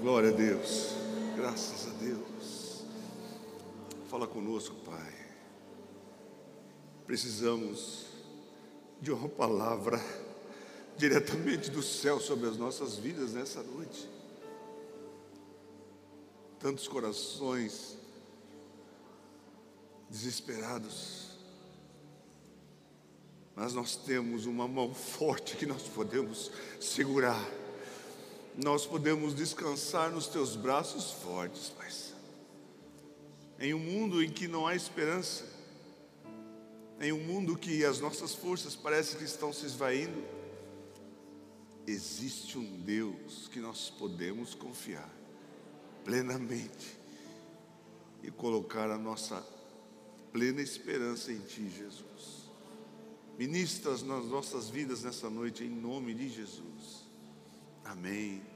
Glória a Deus. Graças a Deus. Fala conosco, Pai. Precisamos de uma palavra diretamente do céu sobre as nossas vidas nessa noite. Tantos corações desesperados, mas nós temos uma mão forte que nós podemos segurar, nós podemos descansar nos teus braços fortes, Pai. Em um mundo em que não há esperança, em um mundo que as nossas forças parecem que estão se esvaindo, existe um Deus que nós podemos confiar plenamente e colocar a nossa plena esperança em Ti, Jesus. Ministras nas nossas vidas nessa noite, em nome de Jesus. Amém.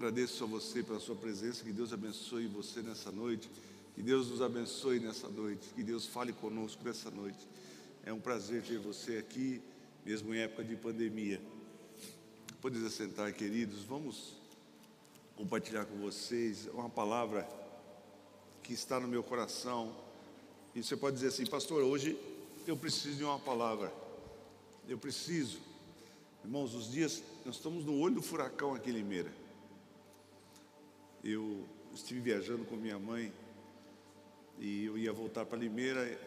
Agradeço a você pela sua presença, que Deus abençoe você nessa noite, que Deus nos abençoe nessa noite, que Deus fale conosco nessa noite. É um prazer ter você aqui, mesmo em época de pandemia. Pode sentar, queridos. Vamos compartilhar com vocês uma palavra que está no meu coração e você pode dizer assim, pastor, hoje eu preciso de uma palavra. Eu preciso. Irmãos, os dias, nós estamos no olho do furacão aqui em Limeira. Eu estive viajando com minha mãe e eu ia voltar para Limeira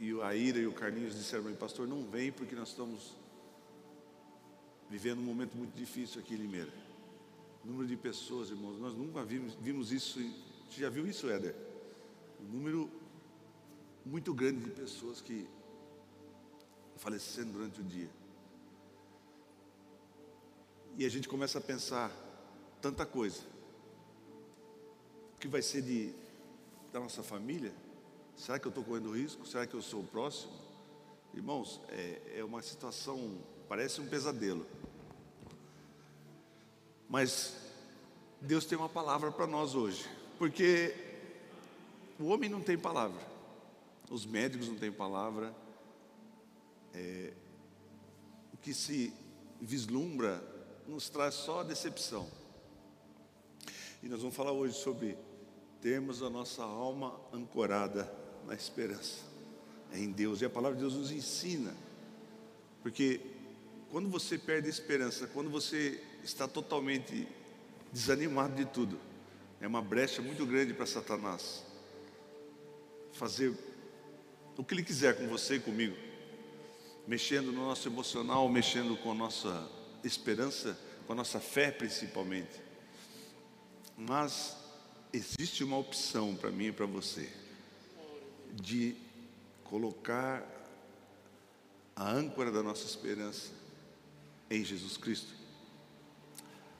e a Ira e o Carlinhos disseram para mim, pastor, não vem porque nós estamos vivendo um momento muito difícil aqui em Limeira. Número de pessoas, irmãos, nós nunca vimos, vimos isso. Você já viu isso, Éder? O número muito grande de pessoas que falecendo durante o dia. E a gente começa a pensar tanta coisa. O que vai ser de, da nossa família? Será que eu estou correndo risco? Será que eu sou o próximo? Irmãos, é, é uma situação, parece um pesadelo. Mas Deus tem uma palavra para nós hoje, porque o homem não tem palavra os médicos não têm palavra. É, o que se vislumbra nos traz só decepção. E nós vamos falar hoje sobre termos a nossa alma ancorada na esperança em Deus. E a palavra de Deus nos ensina. Porque quando você perde a esperança, quando você está totalmente desanimado de tudo, é uma brecha muito grande para Satanás fazer o que Ele quiser com você e comigo, mexendo no nosso emocional, mexendo com a nossa esperança, com a nossa fé principalmente. Mas existe uma opção para mim e para você, de colocar a âncora da nossa esperança em Jesus Cristo.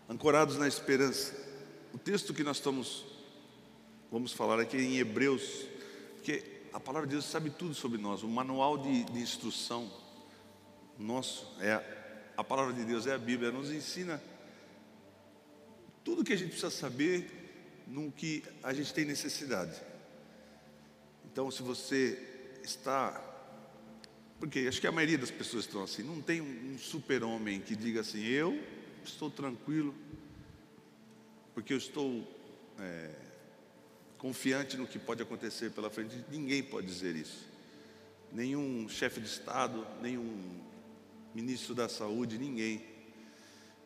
Ancorados na esperança. O texto que nós estamos, vamos falar aqui em Hebreus, que a palavra de Deus sabe tudo sobre nós. O manual de, de instrução nosso é a palavra de Deus, é a Bíblia. Nos ensina tudo que a gente precisa saber no que a gente tem necessidade. Então, se você está. Porque acho que a maioria das pessoas estão assim. Não tem um super-homem que diga assim: eu estou tranquilo, porque eu estou. É, confiante no que pode acontecer pela frente. Ninguém pode dizer isso. Nenhum chefe de Estado, nenhum ministro da Saúde, ninguém.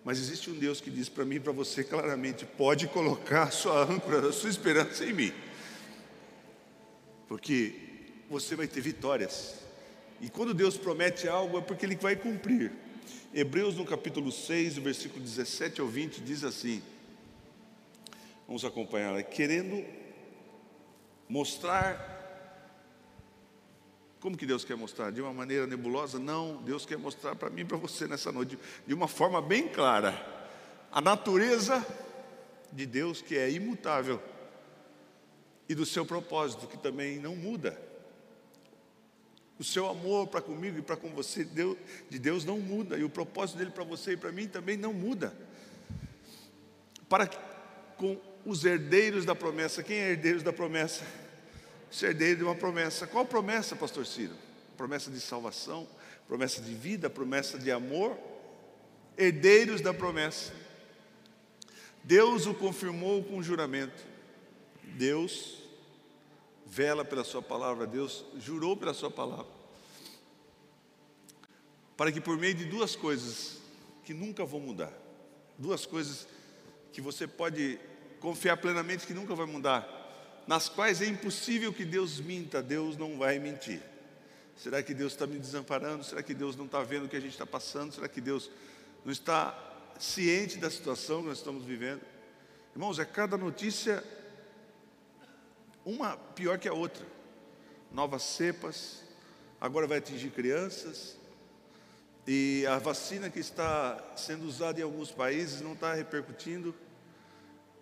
Mas existe um Deus que diz para mim e para você claramente: pode colocar a sua âncora, a sua esperança em mim, porque você vai ter vitórias. E quando Deus promete algo, é porque Ele vai cumprir. Hebreus no capítulo 6, versículo 17 ao 20, diz assim: Vamos acompanhar, querendo mostrar. Como que Deus quer mostrar? De uma maneira nebulosa? Não, Deus quer mostrar para mim e para você nessa noite, de uma forma bem clara, a natureza de Deus que é imutável e do seu propósito que também não muda. O seu amor para comigo e para com você Deus, de Deus não muda, e o propósito dele para você e para mim também não muda. Para com os herdeiros da promessa, quem é herdeiros da promessa? Ser de uma promessa. Qual promessa, pastor Ciro? Promessa de salvação, promessa de vida, promessa de amor, herdeiros da promessa. Deus o confirmou com juramento. Deus vela pela sua palavra, Deus jurou pela sua palavra. Para que por meio de duas coisas que nunca vão mudar, duas coisas que você pode confiar plenamente que nunca vai mudar, nas quais é impossível que Deus minta, Deus não vai mentir. Será que Deus está me desamparando? Será que Deus não está vendo o que a gente está passando? Será que Deus não está ciente da situação que nós estamos vivendo? Irmãos, é cada notícia uma pior que a outra. Novas cepas, agora vai atingir crianças, e a vacina que está sendo usada em alguns países não está repercutindo.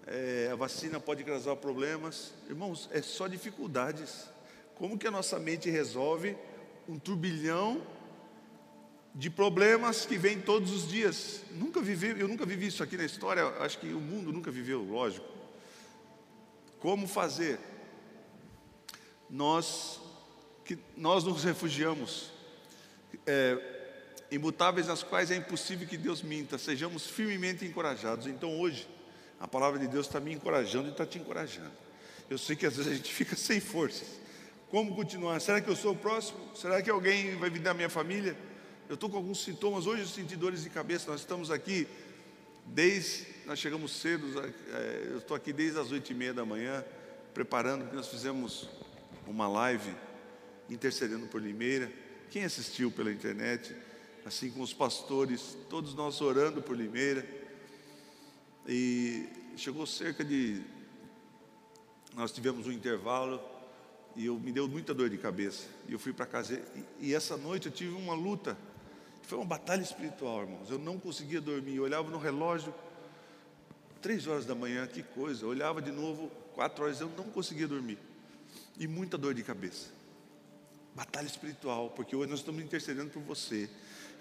É, a vacina pode causar problemas. Irmãos, é só dificuldades. Como que a nossa mente resolve um turbilhão de problemas que vem todos os dias? Nunca vivi, eu nunca vivi isso aqui na história, acho que o mundo nunca viveu, lógico. Como fazer? Nós, que, nós nos refugiamos. É, imutáveis nas quais é impossível que Deus minta, sejamos firmemente encorajados. Então hoje, a palavra de Deus está me encorajando e está te encorajando. Eu sei que às vezes a gente fica sem forças. Como continuar? Será que eu sou o próximo? Será que alguém vai vir da minha família? Eu estou com alguns sintomas. Hoje eu senti dores de cabeça. Nós estamos aqui desde. Nós chegamos cedo. É, eu estou aqui desde as oito e meia da manhã, preparando, nós fizemos uma live intercedendo por Limeira. Quem assistiu pela internet? assim com os pastores, todos nós orando por Limeira. E chegou cerca de. Nós tivemos um intervalo e eu me deu muita dor de cabeça. E eu fui para casa. E, e, essa noite eu tive uma luta. Foi uma batalha espiritual, irmãos. Eu não conseguia dormir. Eu olhava no relógio, três horas da manhã, que coisa. Eu olhava de novo, quatro horas, eu não conseguia dormir. E muita dor de cabeça. Batalha espiritual, porque hoje nós estamos intercedendo por você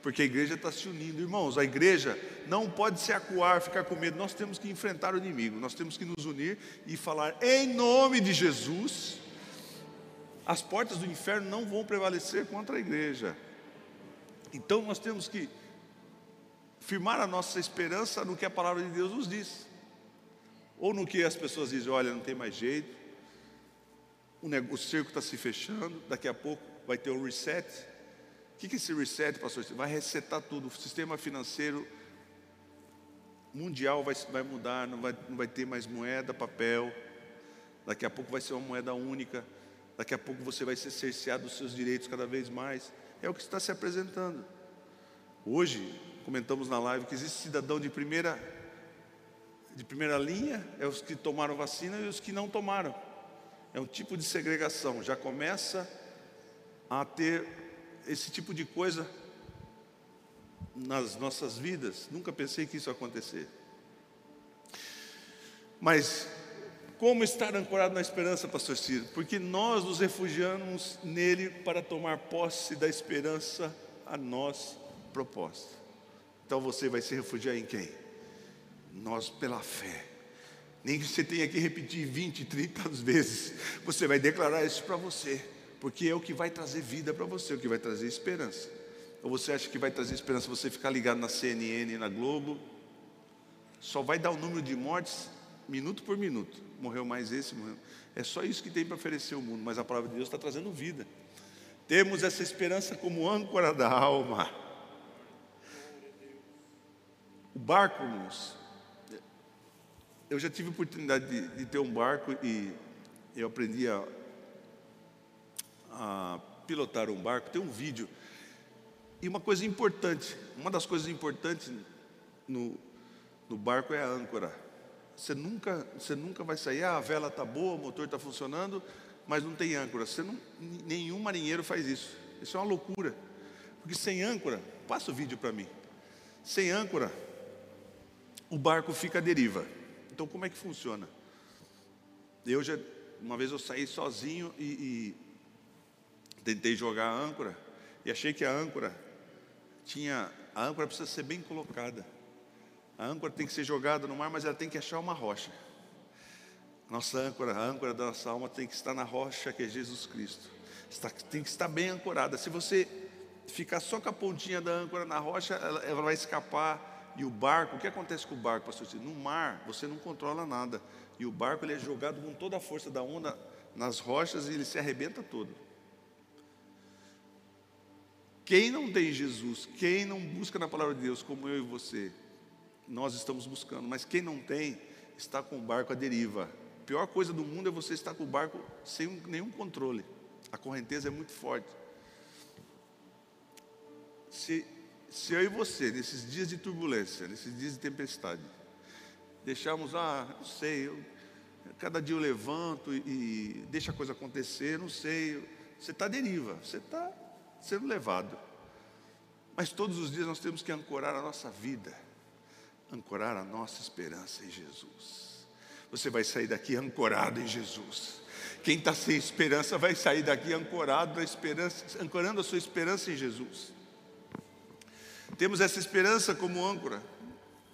porque a igreja está se unindo. Irmãos, a igreja não pode se acuar, ficar com medo. Nós temos que enfrentar o inimigo, nós temos que nos unir e falar em nome de Jesus. As portas do inferno não vão prevalecer contra a igreja. Então nós temos que firmar a nossa esperança no que a palavra de Deus nos diz, ou no que as pessoas dizem: olha, não tem mais jeito, o cerco está se fechando, daqui a pouco vai ter um reset. O que é esse reset, pastor? Vai resetar tudo. O sistema financeiro mundial vai, vai mudar, não vai, não vai ter mais moeda, papel. Daqui a pouco vai ser uma moeda única. Daqui a pouco você vai ser cerceado dos seus direitos cada vez mais. É o que está se apresentando. Hoje, comentamos na live que existe cidadão de primeira, de primeira linha, é os que tomaram vacina e os que não tomaram. É um tipo de segregação. Já começa a ter esse tipo de coisa nas nossas vidas. Nunca pensei que isso ia acontecer. Mas como estar ancorado na esperança, pastor Ciro? Porque nós nos refugiamos nele para tomar posse da esperança a nós proposta. Então você vai se refugiar em quem? Nós pela fé. Nem que você tenha que repetir 20, 30 vezes, você vai declarar isso para você porque é o que vai trazer vida para você, é o que vai trazer esperança. Ou você acha que vai trazer esperança você ficar ligado na CNN, na Globo? Só vai dar o número de mortes minuto por minuto. Morreu mais esse, morreu. É só isso que tem para oferecer o mundo, mas a palavra de Deus está trazendo vida. Temos essa esperança como âncora da alma. O barco, irmãos, eu já tive oportunidade de, de ter um barco e eu aprendi a a pilotar um barco, tem um vídeo. E uma coisa importante, uma das coisas importantes no, no barco é a âncora. Você nunca, você nunca vai sair, ah, a vela está boa, o motor está funcionando, mas não tem âncora. Você não, nenhum marinheiro faz isso. Isso é uma loucura. Porque sem âncora, passa o vídeo para mim. Sem âncora, o barco fica à deriva. Então como é que funciona? Eu já, uma vez eu saí sozinho e, e Tentei jogar a âncora e achei que a âncora tinha. A âncora precisa ser bem colocada. A âncora tem que ser jogada no mar, mas ela tem que achar uma rocha. Nossa âncora, a âncora da nossa alma tem que estar na rocha que é Jesus Cristo. Está, tem que estar bem ancorada. Se você ficar só com a pontinha da âncora na rocha, ela, ela vai escapar E o barco, o que acontece com o barco, pastor? No mar, você não controla nada. E o barco ele é jogado com toda a força da onda nas rochas e ele se arrebenta todo. Quem não tem Jesus, quem não busca na palavra de Deus, como eu e você, nós estamos buscando, mas quem não tem, está com o barco à deriva. A pior coisa do mundo é você estar com o barco sem nenhum controle. A correnteza é muito forte. Se, se eu e você, nesses dias de turbulência, nesses dias de tempestade, deixarmos, ah, não sei, eu, cada dia eu levanto e, e deixa a coisa acontecer, não sei, você está à deriva, você está sendo levado. Mas todos os dias nós temos que ancorar a nossa vida, ancorar a nossa esperança em Jesus. Você vai sair daqui ancorado em Jesus. Quem está sem esperança vai sair daqui ancorado na esperança, ancorando a sua esperança em Jesus. Temos essa esperança como âncora.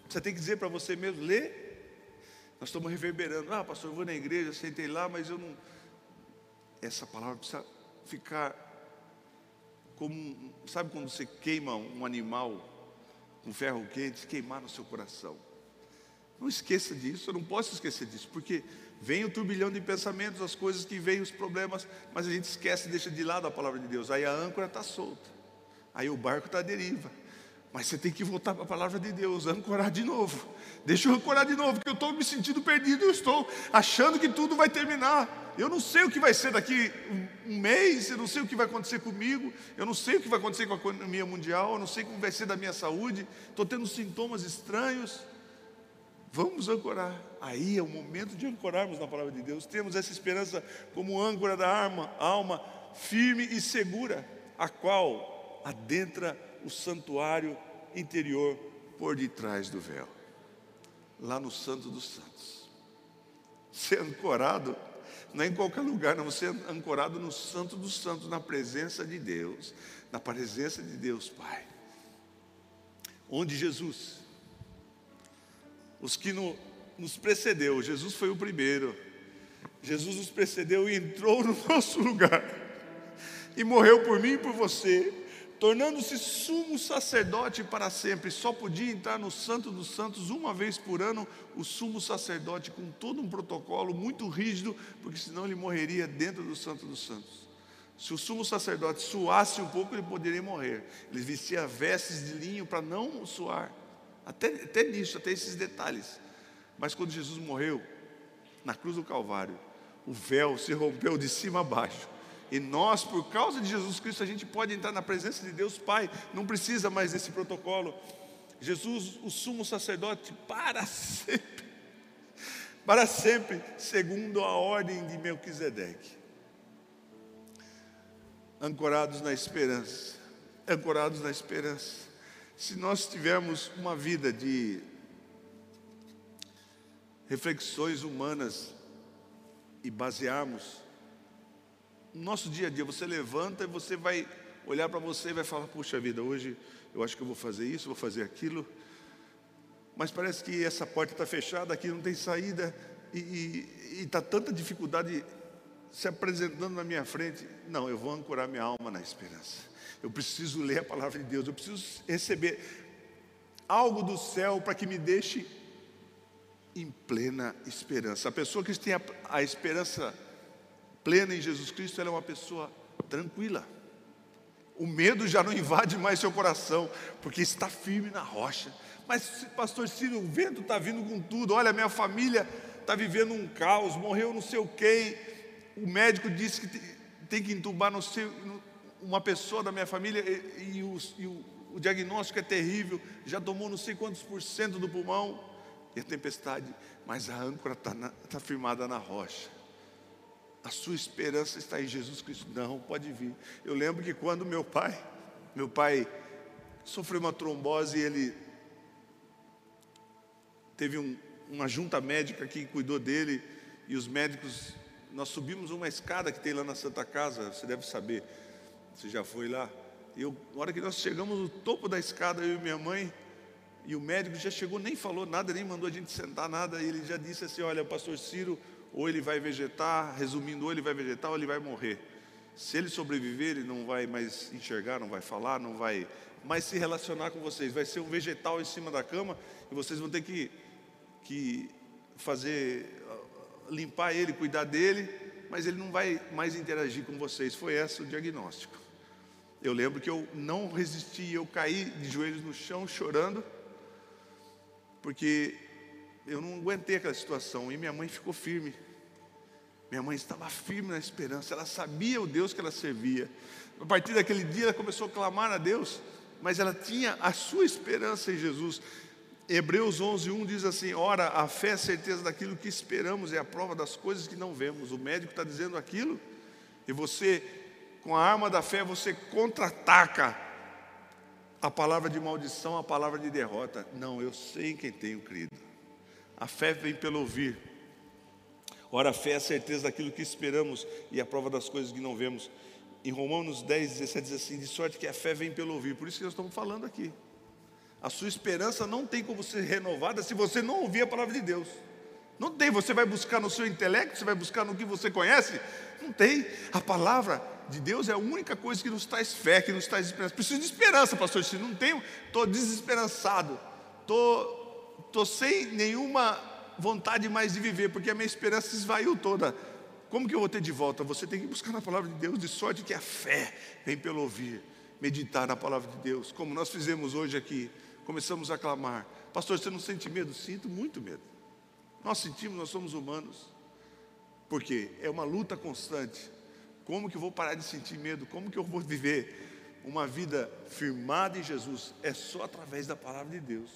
Você tem que dizer para você mesmo, lê. Nós estamos reverberando. Ah, pastor, eu vou na igreja, sentei lá, mas eu não. Essa palavra precisa ficar como, sabe quando você queima um animal com ferro quente, queimar no seu coração. Não esqueça disso, eu não posso esquecer disso, porque vem o turbilhão de pensamentos, as coisas que vêm, os problemas, mas a gente esquece, deixa de lado a palavra de Deus. Aí a âncora está solta, aí o barco está à deriva. Mas você tem que voltar para a palavra de Deus, ancorar de novo. Deixa eu ancorar de novo, porque eu estou me sentindo perdido, eu estou achando que tudo vai terminar. Eu não sei o que vai ser daqui um, mês, eu não sei o que vai acontecer comigo, eu não sei o que vai acontecer com a economia mundial, eu não sei como vai ser da minha saúde, estou tendo sintomas estranhos. Vamos ancorar. Aí é o momento de ancorarmos na palavra de Deus. Temos essa esperança como âncora da alma, alma firme e segura, a qual adentra o santuário interior por detrás do véu, lá no Santo dos Santos. Ser ancorado não é em qualquer lugar, não, você é ancorado no Santo dos Santos, na presença de Deus, na presença de Deus Pai. Onde Jesus, os que no, nos precedeu, Jesus foi o primeiro, Jesus nos precedeu e entrou no nosso lugar, e morreu por mim e por você, tornando-se sumo sacerdote para sempre. Só podia entrar no Santo dos Santos uma vez por ano o sumo sacerdote, com todo um protocolo muito rígido, porque senão ele morreria dentro do Santo dos Santos. Se o sumo sacerdote suasse um pouco, ele poderia morrer. Ele vestia vestes de linho para não suar. Até, até nisso, até esses detalhes. Mas quando Jesus morreu, na cruz do Calvário, o véu se rompeu de cima a baixo e nós, por causa de Jesus Cristo, a gente pode entrar na presença de Deus Pai, não precisa mais desse protocolo. Jesus, o sumo sacerdote, para sempre, para sempre, segundo a ordem de Melquisedeque. Ancorados na esperança, ancorados na esperança. Se nós tivermos uma vida de reflexões humanas e basearmos no nosso dia a dia, você levanta e você vai olhar para você e vai falar: Puxa vida, hoje eu acho que eu vou fazer isso, vou fazer aquilo. Mas parece que essa porta está fechada, aqui não tem saída, e está tanta dificuldade se apresentando na minha frente. Não, eu vou ancorar minha alma na esperança. Eu preciso ler a palavra de Deus, eu preciso receber algo do céu para que me deixe em plena esperança. A pessoa que tem a, a esperança plena em Jesus Cristo, ela é uma pessoa tranquila. O medo já não invade mais seu coração, porque está firme na rocha. Mas, pastor Ciro, o vento está vindo com tudo. Olha, minha família está vivendo um caos, morreu não sei o quem. O médico disse que tem que entubar não sei, uma pessoa da minha família e, e, o, e o, o diagnóstico é terrível. Já tomou não sei quantos por cento do pulmão. E a tempestade, mas a âncora está tá firmada na rocha. A sua esperança está em Jesus Cristo. Não, pode vir. Eu lembro que quando meu pai, meu pai sofreu uma trombose e ele teve um, uma junta médica que cuidou dele e os médicos, nós subimos uma escada que tem lá na Santa Casa, você deve saber, você já foi lá. E eu, na hora que nós chegamos no topo da escada, eu e minha mãe, e o médico já chegou, nem falou nada, nem mandou a gente sentar nada, e ele já disse assim: Olha, pastor Ciro ou ele vai vegetar, resumindo, ou ele vai vegetar ou ele vai morrer. Se ele sobreviver, ele não vai mais enxergar, não vai falar, não vai mais se relacionar com vocês. Vai ser um vegetal em cima da cama e vocês vão ter que, que fazer, limpar ele, cuidar dele, mas ele não vai mais interagir com vocês. Foi esse o diagnóstico. Eu lembro que eu não resisti, eu caí de joelhos no chão chorando, porque eu não aguentei aquela situação e minha mãe ficou firme. Minha mãe estava firme na esperança, ela sabia o Deus que ela servia. A partir daquele dia ela começou a clamar a Deus, mas ela tinha a sua esperança em Jesus. Hebreus 11, 1 diz assim: Ora, a fé é a certeza daquilo que esperamos, é a prova das coisas que não vemos. O médico está dizendo aquilo, e você, com a arma da fé, você contra-ataca a palavra de maldição, a palavra de derrota. Não, eu sei em quem tenho crido. A fé vem pelo ouvir. Ora, a fé é a certeza daquilo que esperamos e a prova das coisas que não vemos. Em Romanos 10, 17 diz assim: De sorte que a fé vem pelo ouvir. Por isso que nós estamos falando aqui. A sua esperança não tem como ser renovada se você não ouvir a palavra de Deus. Não tem, você vai buscar no seu intelecto, você vai buscar no que você conhece? Não tem. A palavra de Deus é a única coisa que nos traz fé, que nos traz esperança. Preciso de esperança, pastor. Se não tenho, estou desesperançado, estou, estou sem nenhuma vontade mais de viver, porque a minha esperança se esvaiu toda. Como que eu vou ter de volta? Você tem que buscar na palavra de Deus, de sorte que a fé vem pelo ouvir, meditar na palavra de Deus, como nós fizemos hoje aqui começamos a clamar: Pastor, você não sente medo? Sinto muito medo. Nós sentimos, nós somos humanos. Porque é uma luta constante. Como que eu vou parar de sentir medo? Como que eu vou viver uma vida firmada em Jesus? É só através da palavra de Deus.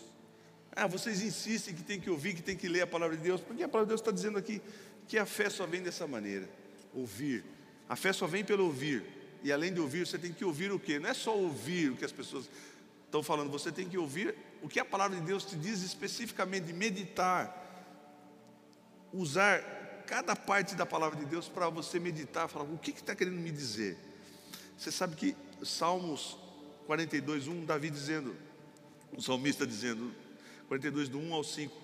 Ah, vocês insistem que tem que ouvir, que tem que ler a palavra de Deus, porque a palavra de Deus está dizendo aqui que a fé só vem dessa maneira: ouvir. A fé só vem pelo ouvir. E além de ouvir, você tem que ouvir o quê? Não é só ouvir o que as pessoas estão falando, você tem que ouvir o que a palavra de Deus te diz especificamente, meditar, usar cada parte da palavra de Deus para você meditar, falar o que está que querendo me dizer. Você sabe que Salmos 42, 1, Davi dizendo, o salmista dizendo, 42, do 1 ao 5,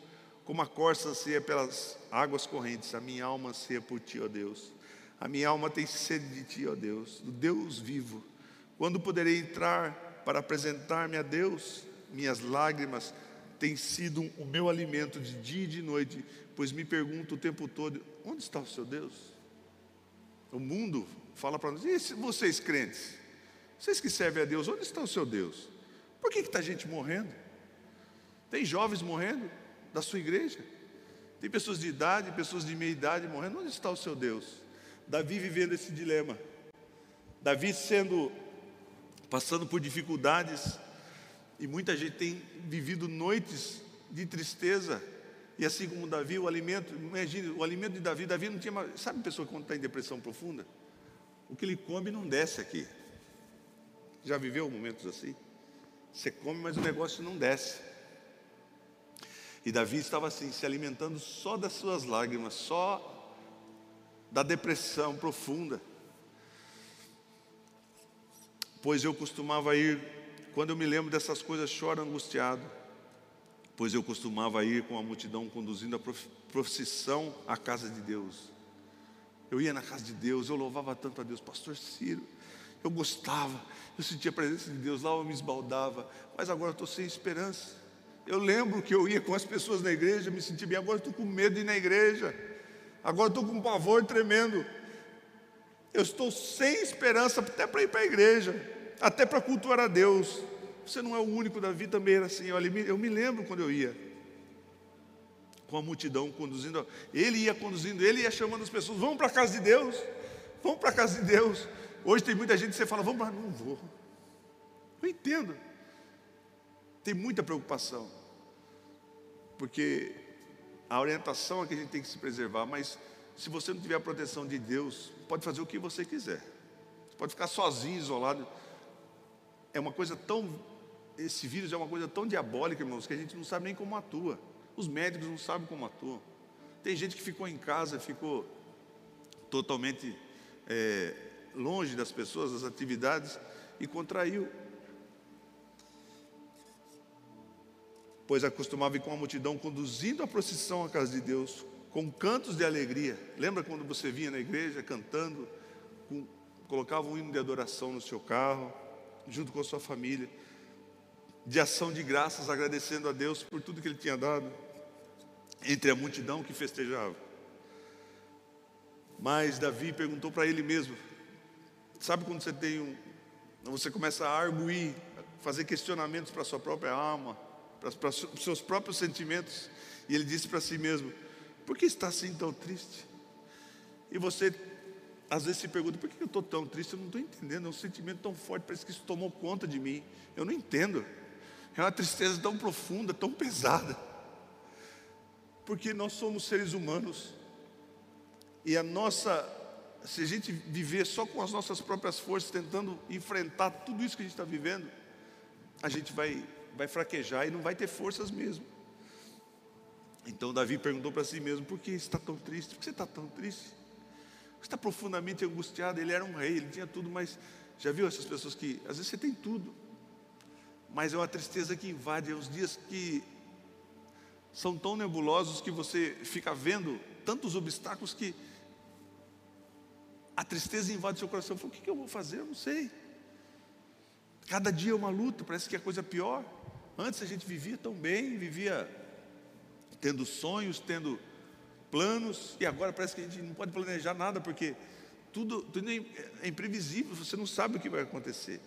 como a corça anseia pelas águas correntes, a minha alma anseia por ti, ó Deus. A minha alma tem sede de ti, ó Deus, do Deus vivo. Quando poderei entrar para apresentar-me a Deus. Minhas lágrimas têm sido o meu alimento de dia e de noite, pois me pergunto o tempo todo: onde está o seu Deus? O mundo fala para nós: e vocês crentes? Vocês que servem a Deus, onde está o seu Deus? Por que está gente morrendo? Tem jovens morrendo da sua igreja? Tem pessoas de idade, pessoas de meia idade morrendo. Onde está o seu Deus? Davi vivendo esse dilema. Davi sendo passando por dificuldades, e muita gente tem vivido noites de tristeza. E assim como Davi, o alimento, imagine, o alimento de Davi, Davi não tinha, sabe pessoa quando está em depressão profunda? O que ele come não desce aqui. Já viveu momentos assim? Você come, mas o negócio não desce. E Davi estava assim, se alimentando só das suas lágrimas, só da depressão profunda pois eu costumava ir, quando eu me lembro dessas coisas, choro angustiado, pois eu costumava ir com a multidão conduzindo a procissão à casa de Deus. Eu ia na casa de Deus, eu louvava tanto a Deus, Pastor Ciro, eu gostava, eu sentia a presença de Deus lá, eu me esbaldava, mas agora estou sem esperança. Eu lembro que eu ia com as pessoas na igreja, me sentia bem, agora estou com medo de ir na igreja, agora estou com um pavor tremendo. Eu estou sem esperança até para ir para a igreja até para cultuar a Deus. Você não é o único, Davi também era assim. Olha, eu me lembro quando eu ia com a multidão conduzindo, ele ia conduzindo, ele ia chamando as pessoas, vamos para a casa de Deus, vamos para a casa de Deus. Hoje tem muita gente que você fala, vamos para, não vou. Eu entendo. Tem muita preocupação. Porque a orientação é que a gente tem que se preservar, mas se você não tiver a proteção de Deus, pode fazer o que você quiser. Você pode ficar sozinho, isolado é uma coisa tão. Esse vírus é uma coisa tão diabólica, irmãos, que a gente não sabe nem como atua. Os médicos não sabem como atuam. Tem gente que ficou em casa, ficou totalmente é, longe das pessoas, das atividades, e contraiu. Pois acostumava ir com a multidão conduzindo a procissão à casa de Deus, com cantos de alegria. Lembra quando você vinha na igreja cantando, com colocava um hino de adoração no seu carro, junto com a sua família, de ação de graças, agradecendo a Deus por tudo que Ele tinha dado, entre a multidão que festejava. Mas Davi perguntou para ele mesmo: sabe quando você tem um. Você começa a arguir, fazer questionamentos para a sua própria alma, para, para os seus próprios sentimentos, e ele disse para si mesmo: por que está assim tão triste? E você às vezes se pergunta: por que eu estou tão triste? Eu não estou entendendo, é um sentimento tão forte, parece que isso tomou conta de mim. Eu não entendo. É uma tristeza tão profunda, tão pesada. Porque nós somos seres humanos. E a nossa, se a gente viver só com as nossas próprias forças, tentando enfrentar tudo isso que a gente está vivendo, a gente vai, vai fraquejar e não vai ter forças mesmo. Então Davi perguntou para si mesmo: por que está tão triste? Por que você está tão triste? Você está profundamente angustiado. Ele era um rei, ele tinha tudo, mas já viu essas pessoas que às vezes você tem tudo, mas é uma tristeza que invade, é uns dias que são tão nebulosos que você fica vendo tantos obstáculos que a tristeza invade seu coração. Fala, o que eu vou fazer? Eu não sei. Cada dia é uma luta, parece que é coisa pior. Antes a gente vivia tão bem, vivia tendo sonhos, tendo planos, e agora parece que a gente não pode planejar nada, porque tudo, tudo é, é imprevisível, você não sabe o que vai acontecer.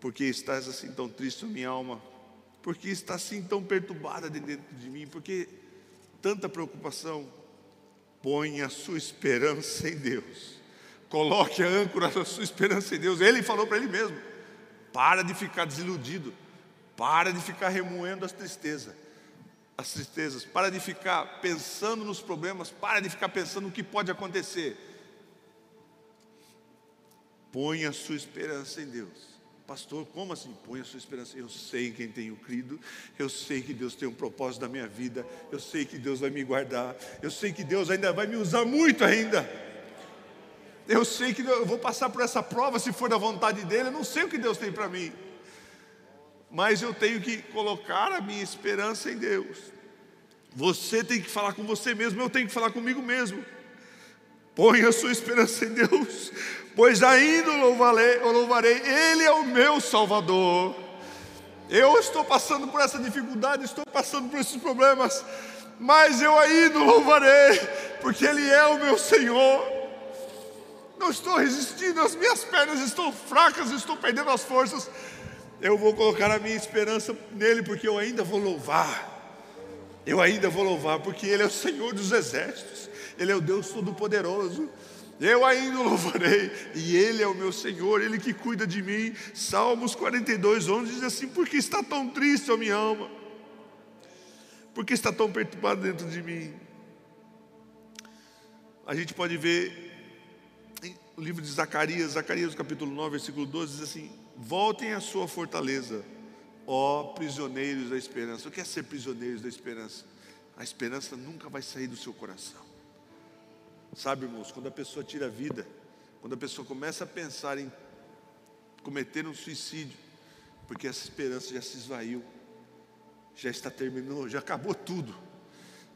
Porque estás assim tão triste, minha alma? Porque está assim tão perturbada dentro de mim? Porque tanta preocupação? Põe a sua esperança em Deus. Coloque a âncora da sua esperança em Deus. Ele falou para ele mesmo: para de ficar desiludido, para de ficar remoendo as tristezas as tristezas, para de ficar pensando nos problemas, para de ficar pensando no que pode acontecer. Põe a sua esperança em Deus. Pastor, como assim? Põe a sua esperança. Eu sei em quem tenho crido, eu sei que Deus tem um propósito na minha vida, eu sei que Deus vai me guardar, eu sei que Deus ainda vai me usar muito ainda. Eu sei que eu vou passar por essa prova se for da vontade dele, eu não sei o que Deus tem para mim mas eu tenho que colocar a minha esperança em Deus. Você tem que falar com você mesmo, eu tenho que falar comigo mesmo. Põe a sua esperança em Deus, pois ainda o louvarei, o louvarei, Ele é o meu Salvador. Eu estou passando por essa dificuldade, estou passando por esses problemas, mas eu ainda o louvarei, porque Ele é o meu Senhor. Não estou resistindo, as minhas pernas estão fracas, estou perdendo as forças, eu vou colocar a minha esperança nele, porque eu ainda vou louvar. Eu ainda vou louvar, porque Ele é o Senhor dos exércitos, Ele é o Deus Todo-Poderoso. Eu ainda louvarei, e Ele é o meu Senhor, Ele que cuida de mim. Salmos 42, 11 diz assim: Por que está tão triste a minha alma? Por que está tão perturbado dentro de mim? A gente pode ver o livro de Zacarias, Zacarias capítulo 9, versículo 12, diz assim: Voltem à sua fortaleza, ó prisioneiros da esperança. O que é ser prisioneiros da esperança? A esperança nunca vai sair do seu coração. Sabe, irmãos, quando a pessoa tira a vida, quando a pessoa começa a pensar em cometer um suicídio, porque essa esperança já se esvaiu, já está terminou, já acabou tudo.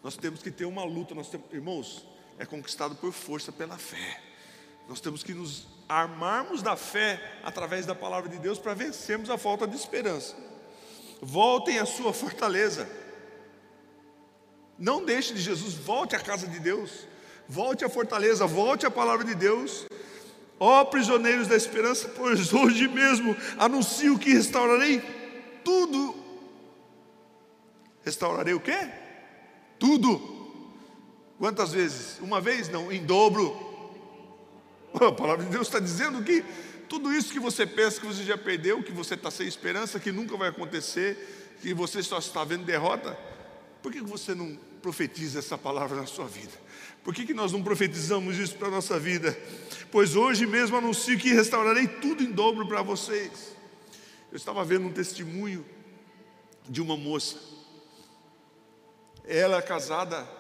Nós temos que ter uma luta, nós temos, irmãos, é conquistado por força pela fé. Nós temos que nos armarmos da fé através da palavra de Deus para vencermos a falta de esperança. Voltem à sua fortaleza. Não deixe de Jesus, volte à casa de Deus. Volte à fortaleza, volte à palavra de Deus. Ó prisioneiros da esperança, pois hoje mesmo anuncio que restaurarei tudo. Restaurarei o quê? Tudo. Quantas vezes? Uma vez? Não, em dobro a palavra de Deus está dizendo que tudo isso que você pensa que você já perdeu, que você está sem esperança, que nunca vai acontecer, que você só está vendo derrota, por que você não profetiza essa palavra na sua vida? Por que, que nós não profetizamos isso para a nossa vida? Pois hoje mesmo anuncio que restaurarei tudo em dobro para vocês. Eu estava vendo um testemunho de uma moça. Ela é casada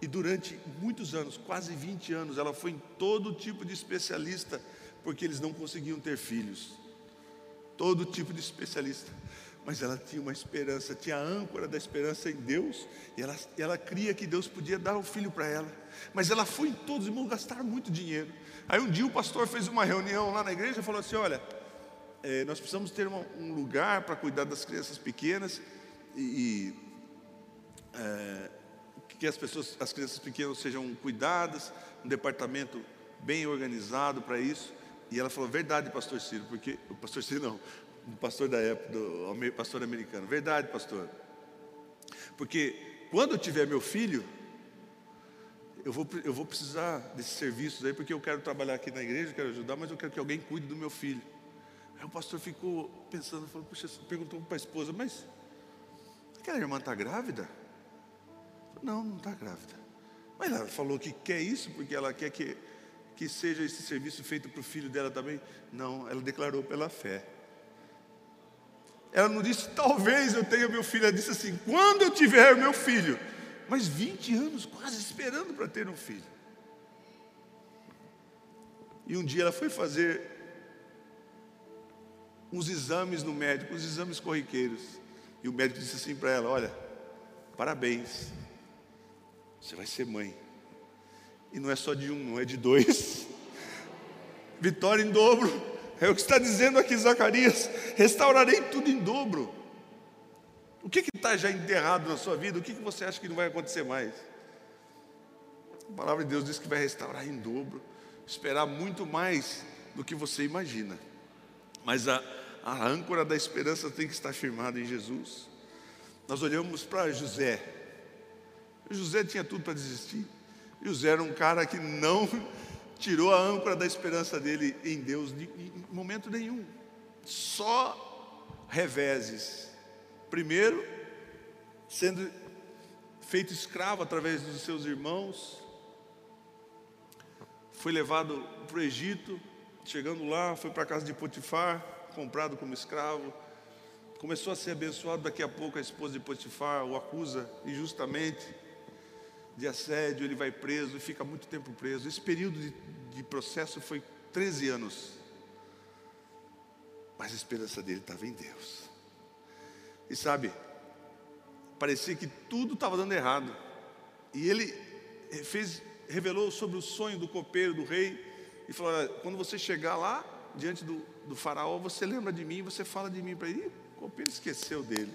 e durante muitos anos, quase 20 anos, ela foi em todo tipo de especialista, porque eles não conseguiam ter filhos. Todo tipo de especialista. mas ela tinha uma esperança, tinha a âncora da esperança em Deus, e ela, ela cria que Deus podia dar o filho para ela. Mas ela foi em todos, irmãos, gastar muito dinheiro. Aí um dia o pastor fez uma reunião lá na igreja e falou assim: Olha, é, nós precisamos ter uma, um lugar para cuidar das crianças pequenas e, e é, que as pessoas, as crianças pequenas sejam cuidadas, um departamento bem organizado para isso. E ela falou: Verdade, pastor Ciro, porque o pastor Ciro não, um pastor da época, do pastor americano. Verdade, pastor. Porque quando eu tiver meu filho, eu vou, eu vou precisar desses serviços aí, porque eu quero trabalhar aqui na igreja, quero ajudar, mas eu quero que alguém cuide do meu filho. Aí o pastor ficou pensando, falou, puxa, perguntou para a esposa, mas aquela irmã está grávida? Não, não está grávida. Mas ela falou que quer isso porque ela quer que, que seja esse serviço feito para o filho dela também. Não, ela declarou pela fé. Ela não disse, talvez eu tenha meu filho. Ela disse assim: quando eu tiver meu filho. Mas 20 anos quase esperando para ter um filho. E um dia ela foi fazer uns exames no médico, uns exames corriqueiros. E o médico disse assim para ela: Olha, parabéns, você vai ser mãe. E não é só de um, não é de dois. Vitória em dobro. É o que está dizendo aqui Zacarias: restaurarei tudo em dobro. O que está já enterrado na sua vida? O que, que você acha que não vai acontecer mais? A palavra de Deus diz que vai restaurar em dobro, esperar muito mais do que você imagina. Mas a, a âncora da esperança tem que estar firmada em Jesus. Nós olhamos para José. José tinha tudo para desistir. José era um cara que não tirou a âncora da esperança dele em Deus em momento nenhum. Só reveses. Primeiro, sendo feito escravo através dos seus irmãos, foi levado para o Egito, chegando lá, foi para a casa de Potifar, comprado como escravo, começou a ser abençoado, daqui a pouco a esposa de Potifar o acusa injustamente de assédio, ele vai preso e fica muito tempo preso. Esse período de, de processo foi 13 anos. Mas a esperança dele estava em Deus. E sabe, parecia que tudo estava dando errado. E ele fez, revelou sobre o sonho do copeiro, do rei, e falou: quando você chegar lá, diante do, do faraó, você lembra de mim, você fala de mim para ele. O copeiro esqueceu dele.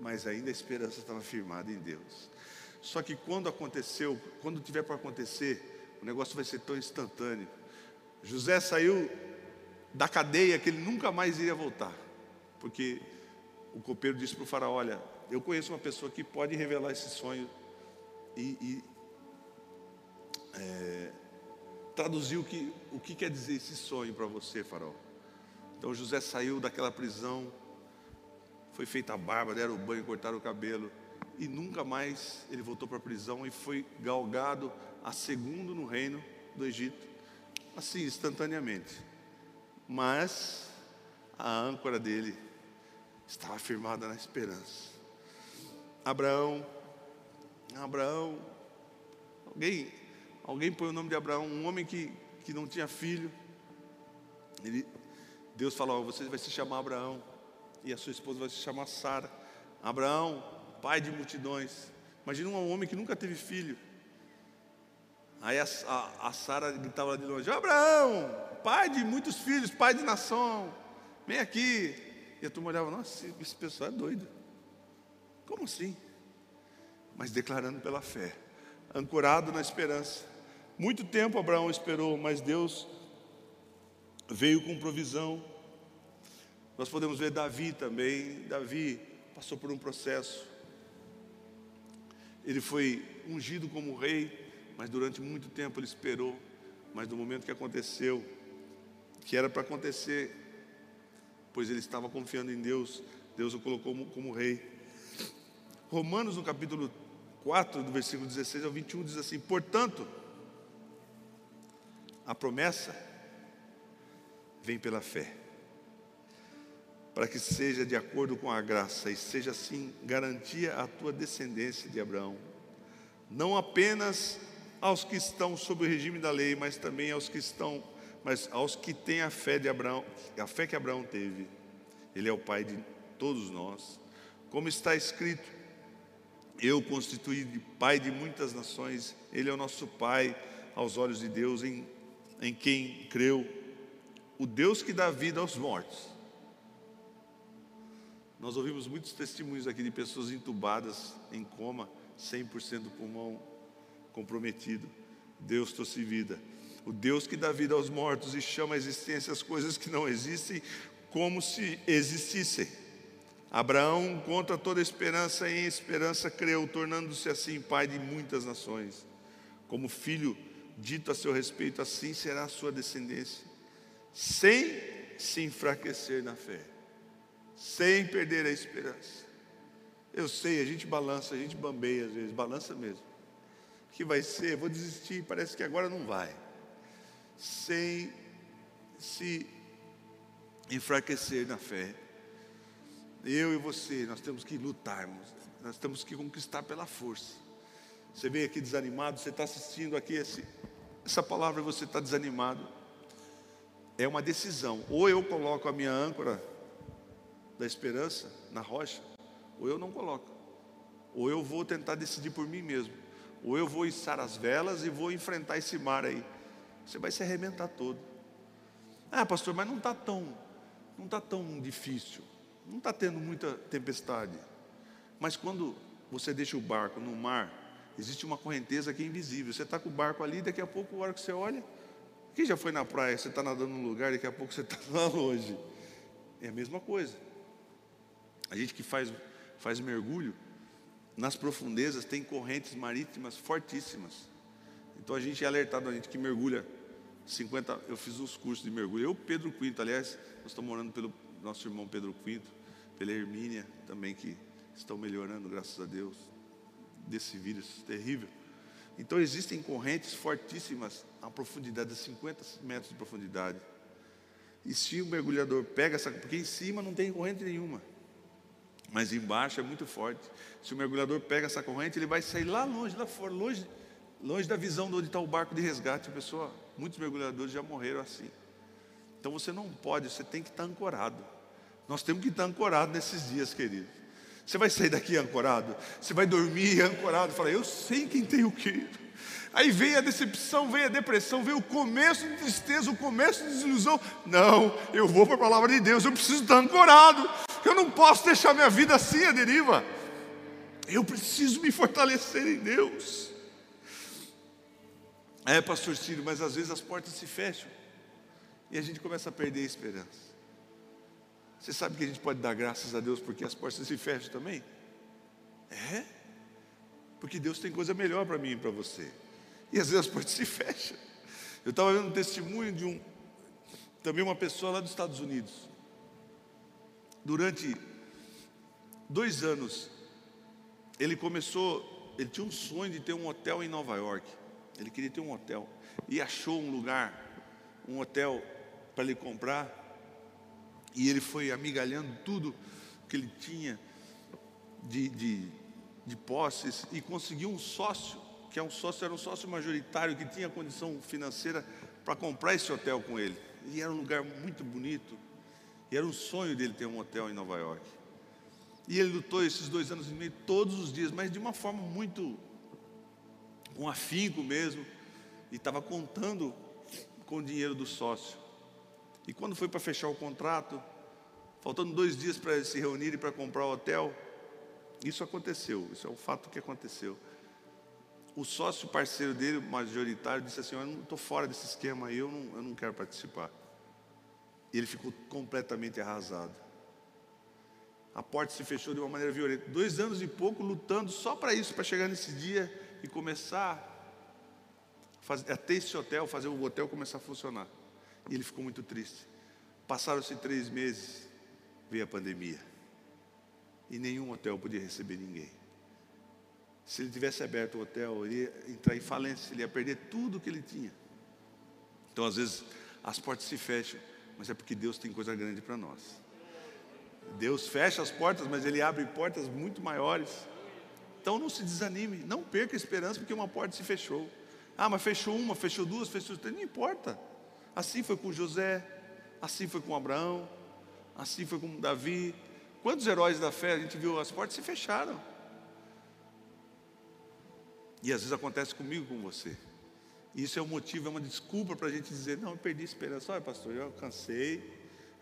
Mas ainda a esperança estava firmada em Deus. Só que quando aconteceu, quando tiver para acontecer, o negócio vai ser tão instantâneo. José saiu da cadeia que ele nunca mais iria voltar, porque o copeiro disse para o faraó: Olha, eu conheço uma pessoa que pode revelar esse sonho e, e é, traduzir o que, o que quer dizer esse sonho para você, faraó. Então José saiu daquela prisão, foi feita a barba, deram o banho, cortaram o cabelo e nunca mais ele voltou para a prisão e foi galgado a segundo no reino do Egito, assim, instantaneamente. Mas a âncora dele estava firmada na esperança. Abraão, Abraão, alguém, alguém põe o nome de Abraão, um homem que, que não tinha filho. Ele, Deus falou: você vai se chamar Abraão e a sua esposa vai se chamar Sara. Abraão, pai de multidões. Imagina um homem que nunca teve filho. Aí a, a, a Sara gritava de longe: Abraão, pai de muitos filhos, pai de nação, vem aqui. E a turma olhava: Nossa, esse pessoal é doido. Como assim? Mas declarando pela fé, ancorado na esperança. Muito tempo Abraão esperou, mas Deus veio com provisão. Nós podemos ver Davi também. Davi passou por um processo ele foi ungido como rei, mas durante muito tempo ele esperou. Mas no momento que aconteceu, que era para acontecer, pois ele estava confiando em Deus, Deus o colocou como, como rei. Romanos, no capítulo 4, do versículo 16 ao 21, diz assim: Portanto, a promessa vem pela fé para que seja de acordo com a graça e seja assim garantia a tua descendência de Abraão, não apenas aos que estão sob o regime da lei, mas também aos que estão, mas aos que têm a fé de Abraão, a fé que Abraão teve. Ele é o pai de todos nós. Como está escrito, eu constituí de pai de muitas nações, ele é o nosso pai aos olhos de Deus, em, em quem creu, o Deus que dá vida aos mortos. Nós ouvimos muitos testemunhos aqui de pessoas entubadas em coma, 100% do pulmão comprometido. Deus trouxe vida. O Deus que dá vida aos mortos e chama à existência as coisas que não existem como se existissem. Abraão, contra toda esperança, em esperança creu, tornando-se assim pai de muitas nações. Como filho dito a seu respeito, assim será a sua descendência, sem se enfraquecer na fé, sem perder a esperança. Eu sei, a gente balança, a gente bambeia às vezes, balança mesmo. O que vai ser? Vou desistir, parece que agora não vai. Sem se enfraquecer na fé. Eu e você, nós temos que lutarmos, nós temos que conquistar pela força. Você veio aqui desanimado, você está assistindo aqui esse, essa palavra você está desanimado. É uma decisão. Ou eu coloco a minha âncora da esperança na rocha, ou eu não coloco. Ou eu vou tentar decidir por mim mesmo. Ou eu vou içar as velas e vou enfrentar esse mar aí. Você vai se arrebentar todo. Ah, pastor, mas não está tão, não está tão difícil. Não está tendo muita tempestade. Mas quando você deixa o barco no mar, Existe uma correnteza que é invisível. Você está com o barco ali, daqui a pouco, a hora que você olha, quem já foi na praia, você está nadando num lugar, daqui a pouco você está lá longe. É a mesma coisa. A gente que faz, faz mergulho, nas profundezas tem correntes marítimas fortíssimas. Então a gente é alertado, a gente que mergulha 50, eu fiz uns cursos de mergulho. Eu, Pedro Quinto, aliás, nós estamos morando pelo nosso irmão Pedro Quinto, pela Hermínia também, que estão melhorando, graças a Deus desse vírus terrível. Então existem correntes fortíssimas a profundidade de 50 metros de profundidade. E se o mergulhador pega essa, porque em cima não tem corrente nenhuma, mas embaixo é muito forte. Se o mergulhador pega essa corrente, ele vai sair lá longe, lá fora, longe, longe da visão de onde está o barco de resgate. A pessoa, muitos mergulhadores já morreram assim. Então você não pode, você tem que estar ancorado. Nós temos que estar ancorado nesses dias, queridos. Você vai sair daqui ancorado? Você vai dormir ancorado? Fala, eu sei quem tem o que. Aí vem a decepção, vem a depressão, vem o começo de tristeza, o começo de desilusão. Não, eu vou para a palavra de Deus, eu preciso estar ancorado. Eu não posso deixar minha vida assim a deriva. Eu preciso me fortalecer em Deus. É, pastor Ciro, mas às vezes as portas se fecham e a gente começa a perder a esperança. Você sabe que a gente pode dar graças a Deus porque as portas se fecham também? É? Porque Deus tem coisa melhor para mim e para você. E às vezes as portas se fecham. Eu estava vendo um testemunho de um, também uma pessoa lá dos Estados Unidos. Durante dois anos, ele começou, ele tinha um sonho de ter um hotel em Nova York. Ele queria ter um hotel. E achou um lugar, um hotel para ele comprar e ele foi amigalhando tudo que ele tinha de, de, de posses e conseguiu um sócio, que é um sócio, era um sócio majoritário que tinha condição financeira para comprar esse hotel com ele. E era um lugar muito bonito. E era um sonho dele ter um hotel em Nova York. E ele lutou esses dois anos e meio todos os dias, mas de uma forma muito com afinco mesmo. E estava contando com o dinheiro do sócio. E quando foi para fechar o contrato, faltando dois dias para se reunirem para comprar o hotel, isso aconteceu, isso é um fato que aconteceu. O sócio parceiro dele, majoritário, disse assim: Eu estou fora desse esquema aí, eu não, eu não quero participar. E ele ficou completamente arrasado. A porta se fechou de uma maneira violenta. Dois anos e pouco lutando só para isso, para chegar nesse dia e começar a, ter esse hotel, fazer o hotel começar a funcionar. E ele ficou muito triste. Passaram-se três meses, veio a pandemia. E nenhum hotel podia receber ninguém. Se ele tivesse aberto o hotel, ele ia entrar em falência, ele ia perder tudo que ele tinha. Então, às vezes, as portas se fecham, mas é porque Deus tem coisa grande para nós. Deus fecha as portas, mas Ele abre portas muito maiores. Então não se desanime, não perca a esperança porque uma porta se fechou. Ah, mas fechou uma, fechou duas, fechou três, não importa. Assim foi com José, assim foi com Abraão, assim foi com Davi. Quantos heróis da fé a gente viu as portas se fecharam? E às vezes acontece comigo, com você. Isso é um motivo, é uma desculpa para a gente dizer, não, eu perdi a esperança. Olha, pastor, eu cansei,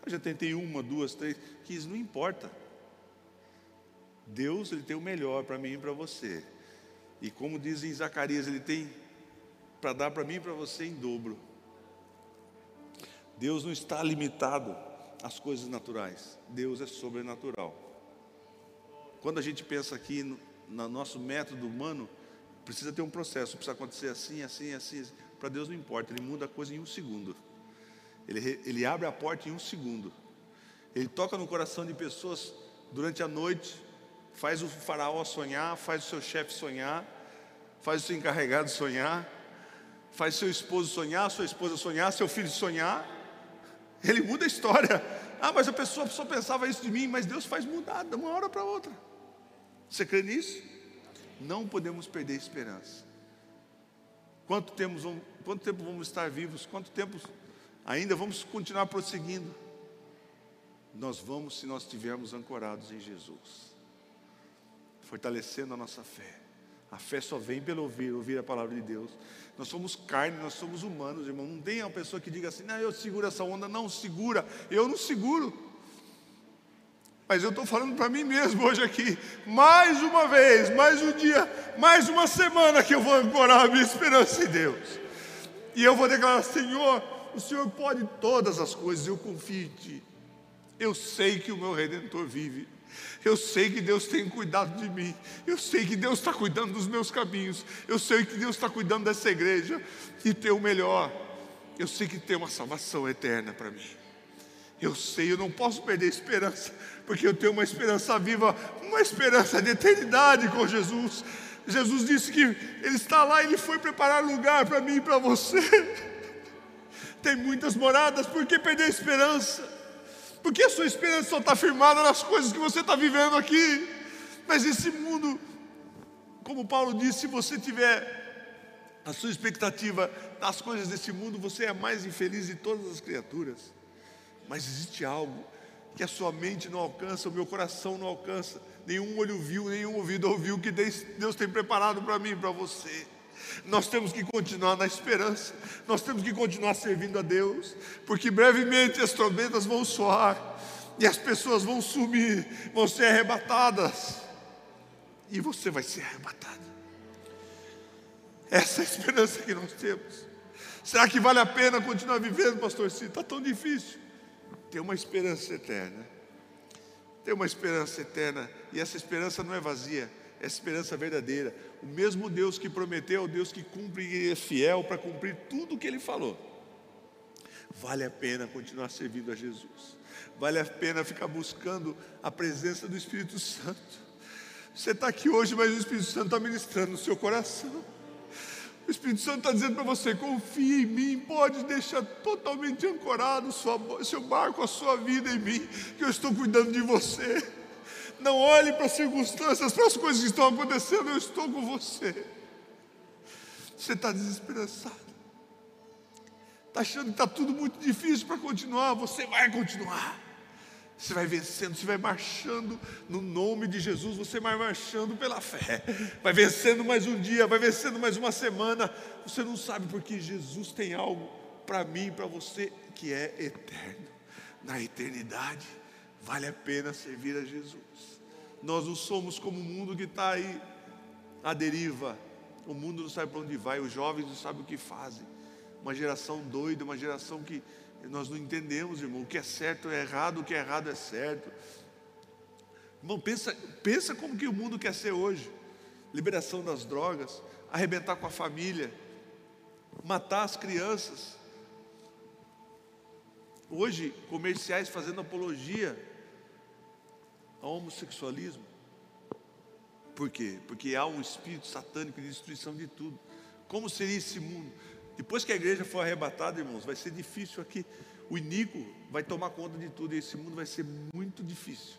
eu já tentei uma, duas, três, que isso não importa. Deus ele tem o melhor para mim e para você. E como diz em Zacarias, ele tem para dar para mim e para você em dobro. Deus não está limitado às coisas naturais. Deus é sobrenatural. Quando a gente pensa aqui no, no nosso método humano, precisa ter um processo, precisa acontecer assim, assim, assim. Para Deus não importa, Ele muda a coisa em um segundo. Ele, ele abre a porta em um segundo. Ele toca no coração de pessoas durante a noite, faz o faraó sonhar, faz o seu chefe sonhar, faz o seu encarregado sonhar, faz seu esposo sonhar, sua esposa sonhar, seu filho sonhar. Ele muda a história. Ah, mas a pessoa só pensava isso de mim, mas Deus faz mudar de uma hora para outra. Você crê nisso? Não podemos perder a esperança. Quanto, temos, quanto tempo vamos estar vivos? Quanto tempo ainda vamos continuar prosseguindo? Nós vamos se nós estivermos ancorados em Jesus, fortalecendo a nossa fé. A fé só vem pelo ouvir, ouvir a palavra de Deus. Nós somos carne, nós somos humanos, irmão. Não tem uma pessoa que diga assim, não, eu seguro essa onda. Não, segura. Eu não seguro. Mas eu estou falando para mim mesmo hoje aqui, mais uma vez, mais um dia, mais uma semana que eu vou ancorar a minha esperança em Deus. E eu vou declarar: Senhor, o Senhor pode todas as coisas, eu confio em Ti. Eu sei que o meu redentor vive. Eu sei que Deus tem cuidado de mim. Eu sei que Deus está cuidando dos meus caminhos. Eu sei que Deus está cuidando dessa igreja e tem o melhor. Eu sei que tem uma salvação eterna para mim. Eu sei, eu não posso perder a esperança, porque eu tenho uma esperança viva, uma esperança de eternidade com Jesus. Jesus disse que Ele está lá, Ele foi preparar lugar para mim e para você. Tem muitas moradas, por que perder a esperança? Porque a sua esperança só está firmada nas coisas que você está vivendo aqui. Mas esse mundo, como Paulo disse, se você tiver a sua expectativa das coisas desse mundo, você é a mais infeliz de todas as criaturas. Mas existe algo que a sua mente não alcança, o meu coração não alcança, nenhum olho viu, nenhum ouvido ouviu que Deus tem preparado para mim e para você. Nós temos que continuar na esperança, nós temos que continuar servindo a Deus, porque brevemente as trombetas vão soar e as pessoas vão sumir, vão ser arrebatadas, e você vai ser arrebatado. Essa é a esperança que nós temos. Será que vale a pena continuar vivendo, pastor? Sim, está tão difícil tem uma esperança eterna. Tem uma esperança eterna, e essa esperança não é vazia, é esperança verdadeira. O mesmo Deus que prometeu, é o Deus que cumpre e é fiel para cumprir tudo o que ele falou. Vale a pena continuar servindo a Jesus, vale a pena ficar buscando a presença do Espírito Santo. Você está aqui hoje, mas o Espírito Santo está ministrando no seu coração. O Espírito Santo está dizendo para você: confie em mim, pode deixar totalmente ancorado sua, seu barco, a sua vida em mim, que eu estou cuidando de você. Não olhe para as circunstâncias, para as coisas que estão acontecendo, eu estou com você. Você está desesperançado, está achando que está tudo muito difícil para continuar, você vai continuar. Você vai vencendo, você vai marchando no nome de Jesus, você vai marchando pela fé, vai vencendo mais um dia, vai vencendo mais uma semana. Você não sabe porque Jesus tem algo para mim e para você que é eterno. Na eternidade, vale a pena servir a Jesus. Nós não somos como o mundo que está aí à deriva. O mundo não sabe para onde vai, os jovens não sabem o que fazem. Uma geração doida, uma geração que nós não entendemos, irmão, o que é certo é errado, o que é errado é certo. Irmão, pensa, pensa como que o mundo quer ser hoje. Liberação das drogas, arrebentar com a família, matar as crianças. Hoje, comerciais fazendo apologia ao homossexualismo. Por quê? Porque há um espírito satânico de destruição de tudo. Como seria esse mundo? Depois que a igreja for arrebatada, irmãos, vai ser difícil aqui. O iníquo vai tomar conta de tudo e esse mundo vai ser muito difícil.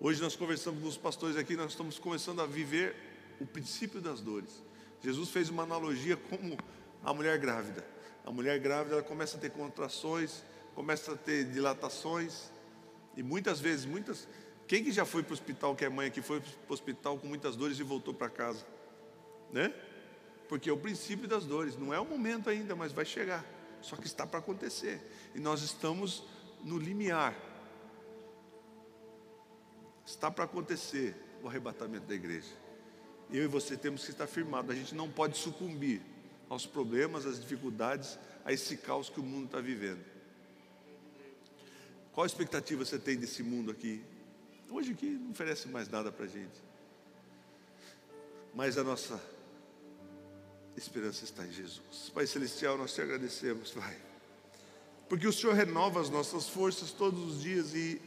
Hoje nós conversamos com os pastores aqui, nós estamos começando a viver o princípio das dores. Jesus fez uma analogia como a mulher grávida. A mulher grávida ela começa a ter contrações, começa a ter dilatações e muitas vezes, muitas Quem que já foi para o hospital, que é mãe aqui, foi para o hospital com muitas dores e voltou para casa? Né? Porque é o princípio das dores, não é o momento ainda, mas vai chegar. Só que está para acontecer. E nós estamos no limiar. Está para acontecer o arrebatamento da igreja. Eu e você temos que estar firmados. A gente não pode sucumbir aos problemas, às dificuldades, a esse caos que o mundo está vivendo. Qual a expectativa você tem desse mundo aqui? Hoje aqui não oferece mais nada para a gente. Mas a nossa esperança está em Jesus. Pai Celestial, nós te agradecemos, Pai. Porque o Senhor renova as nossas forças todos os dias e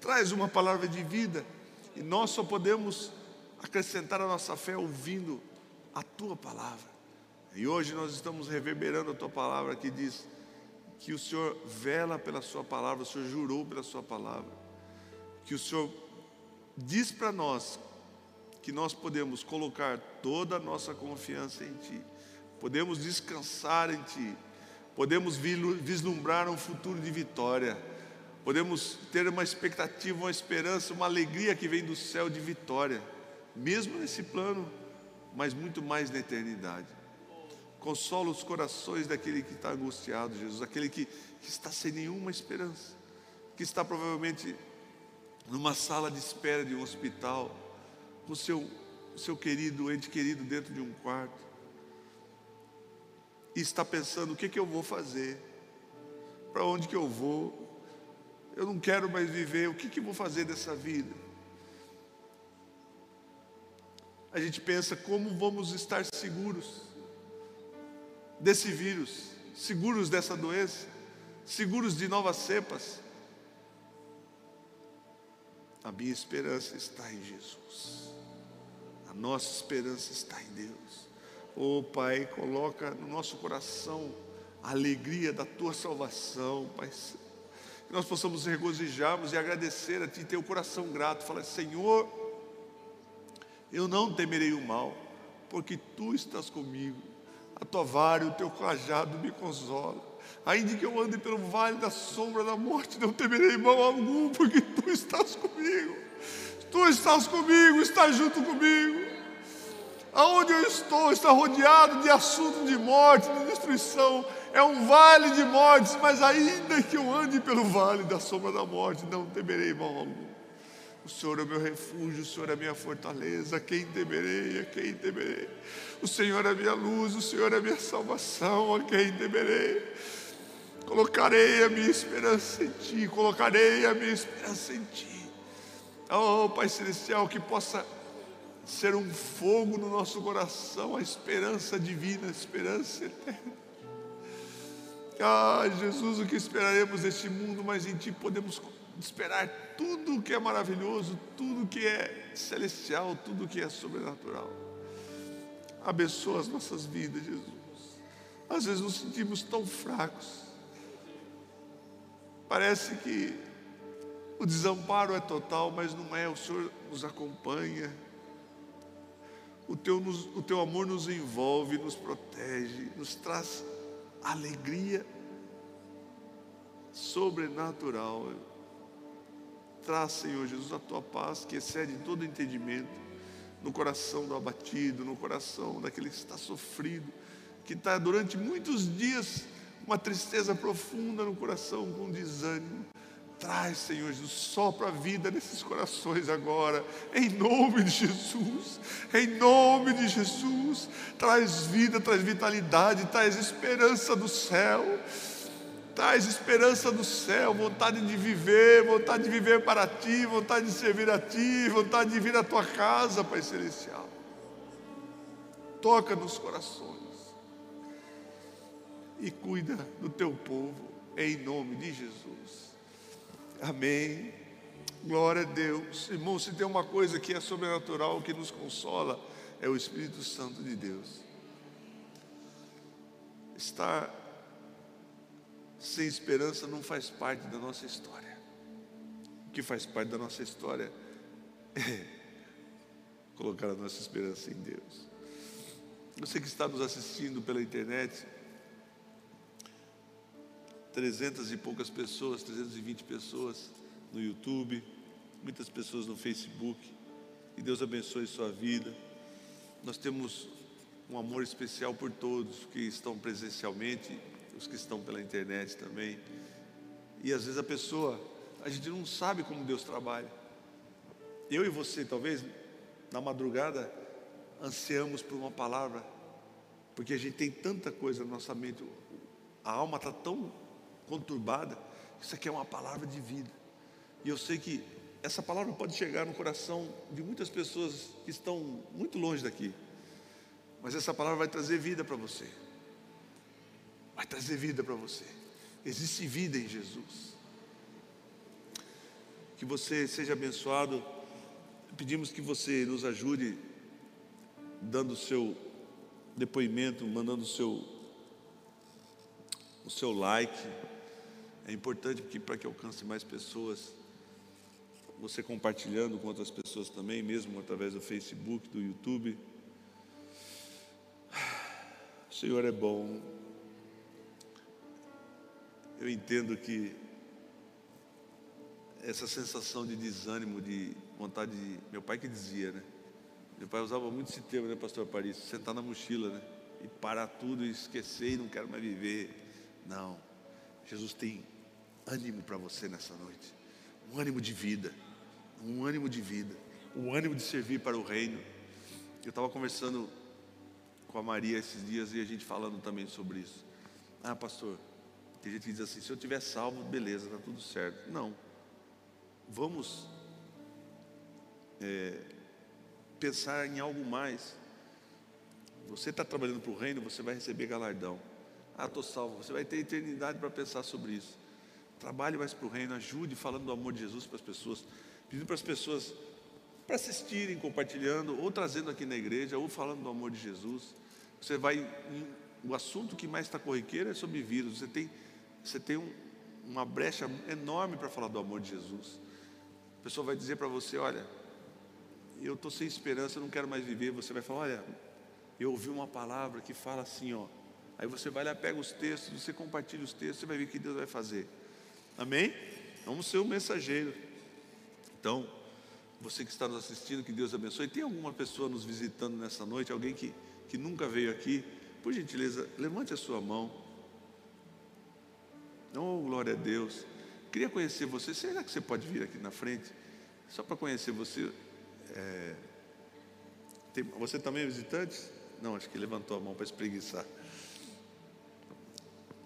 traz uma palavra de vida. E nós só podemos acrescentar a nossa fé ouvindo a tua palavra. E hoje nós estamos reverberando a tua palavra que diz que o Senhor vela pela sua palavra, o Senhor jurou pela sua palavra. Que o Senhor diz para nós que nós podemos colocar toda a nossa confiança em Ti, podemos descansar em Ti, podemos vislumbrar um futuro de vitória, podemos ter uma expectativa, uma esperança, uma alegria que vem do céu de vitória, mesmo nesse plano, mas muito mais na eternidade. Consola os corações daquele que está angustiado, Jesus, aquele que, que está sem nenhuma esperança, que está provavelmente numa sala de espera de um hospital, o seu, seu querido, ente querido dentro de um quarto, e está pensando: o que, que eu vou fazer? Para onde que eu vou? Eu não quero mais viver, o que, que eu vou fazer dessa vida? A gente pensa como vamos estar seguros desse vírus, seguros dessa doença, seguros de novas cepas. A minha esperança está em Jesus. A nossa esperança está em Deus. Oh Pai, coloca no nosso coração a alegria da tua salvação, Pai. Que nós possamos regozijarmos e agradecer a Ti, ter o coração grato. Falar, Senhor, eu não temerei o mal, porque Tu estás comigo. A tua vara e o teu cajado me consola. Ainda que eu ande pelo vale da sombra da morte, não temerei mal algum, porque tu estás comigo. Tu estás comigo, estás junto comigo. Aonde eu estou está rodeado de assunto de morte, de destruição. É um vale de mortes, mas ainda que eu ande pelo vale da sombra da morte, não temerei mal algum. O Senhor é o meu refúgio, o Senhor é a minha fortaleza, a quem temerei, a quem temerei. O Senhor é a minha luz, o Senhor é a minha salvação, a quem temerei. Colocarei a minha esperança em Ti, colocarei a minha esperança em Ti. Oh, Pai Celestial, que possa ser um fogo no nosso coração, a esperança divina, a esperança eterna. Ah, Jesus, o que esperaremos deste mundo, mas em Ti podemos esperar tudo que é maravilhoso, tudo que é celestial, tudo que é sobrenatural. Abençoa as nossas vidas, Jesus. Às vezes nos sentimos tão fracos, Parece que o desamparo é total, mas não é. O Senhor nos acompanha. O teu, o teu amor nos envolve, nos protege, nos traz alegria sobrenatural. Traz, Senhor Jesus, a tua paz que excede todo entendimento no coração do abatido, no coração daquele que está sofrido, que está durante muitos dias uma tristeza profunda no coração, com desânimo. Traz, Senhor Jesus, sopra a vida nesses corações agora, em nome de Jesus, em nome de Jesus. Traz vida, traz vitalidade, traz esperança do céu, traz esperança do céu, vontade de viver, vontade de viver para ti, vontade de servir a ti, vontade de vir à tua casa, Pai Celestial. Toca nos corações e cuida do teu povo, em nome de Jesus. Amém. Glória a Deus. Irmão, se tem uma coisa que é sobrenatural, que nos consola, é o Espírito Santo de Deus. Estar sem esperança não faz parte da nossa história. O que faz parte da nossa história é colocar a nossa esperança em Deus. Você que está nos assistindo pela internet, trezentas e poucas pessoas, 320 pessoas no YouTube. muitas pessoas no Facebook. Que Deus abençoe sua vida. Nós temos um amor especial por todos que estão presencialmente, os que estão pela internet também. E às vezes a pessoa, a gente não sabe como Deus trabalha. Eu e você, talvez, na madrugada, ansiamos por uma palavra, porque a gente tem tanta coisa na nossa mente, a alma está tão conturbada, isso aqui é uma palavra de vida. E eu sei que essa palavra pode chegar no coração de muitas pessoas que estão muito longe daqui. Mas essa palavra vai trazer vida para você. Vai trazer vida para você. Existe vida em Jesus. Que você seja abençoado. Pedimos que você nos ajude dando o seu depoimento, mandando o seu o seu like. É importante para que alcance mais pessoas. Você compartilhando com outras pessoas também, mesmo através do Facebook, do YouTube. O Senhor é bom. Eu entendo que essa sensação de desânimo, de vontade de. Meu pai que dizia, né? Meu pai usava muito esse termo, né, pastor Paris? Sentar na mochila, né? E parar tudo e esquecer e não quero mais viver. Não. Jesus tem ânimo para você nessa noite. Um ânimo de vida. Um ânimo de vida. Um ânimo de servir para o reino. Eu estava conversando com a Maria esses dias e a gente falando também sobre isso. Ah, pastor, tem gente que diz assim: se eu tiver salvo, beleza, está tudo certo. Não. Vamos é, pensar em algo mais. Você está trabalhando para o reino, você vai receber galardão. Ah, estou salvo. Você vai ter eternidade para pensar sobre isso. Trabalhe mais para o reino, ajude falando do amor de Jesus para as pessoas, pedindo para as pessoas para assistirem, compartilhando, ou trazendo aqui na igreja, ou falando do amor de Jesus. Você vai. O assunto que mais está corriqueiro é sobre vírus. Você tem, você tem um, uma brecha enorme para falar do amor de Jesus. A pessoa vai dizer para você: Olha, eu estou sem esperança, eu não quero mais viver. Você vai falar: Olha, eu ouvi uma palavra que fala assim, ó. Aí você vai lá, pega os textos, você compartilha os textos, você vai ver o que Deus vai fazer. Amém? Vamos ser o mensageiro. Então, você que está nos assistindo, que Deus abençoe. Tem alguma pessoa nos visitando nessa noite, alguém que, que nunca veio aqui? Por gentileza, levante a sua mão. Oh, glória a Deus. Queria conhecer você. Será que você pode vir aqui na frente? Só para conhecer você. É... Tem... Você também é visitante? Não, acho que levantou a mão para espreguiçar.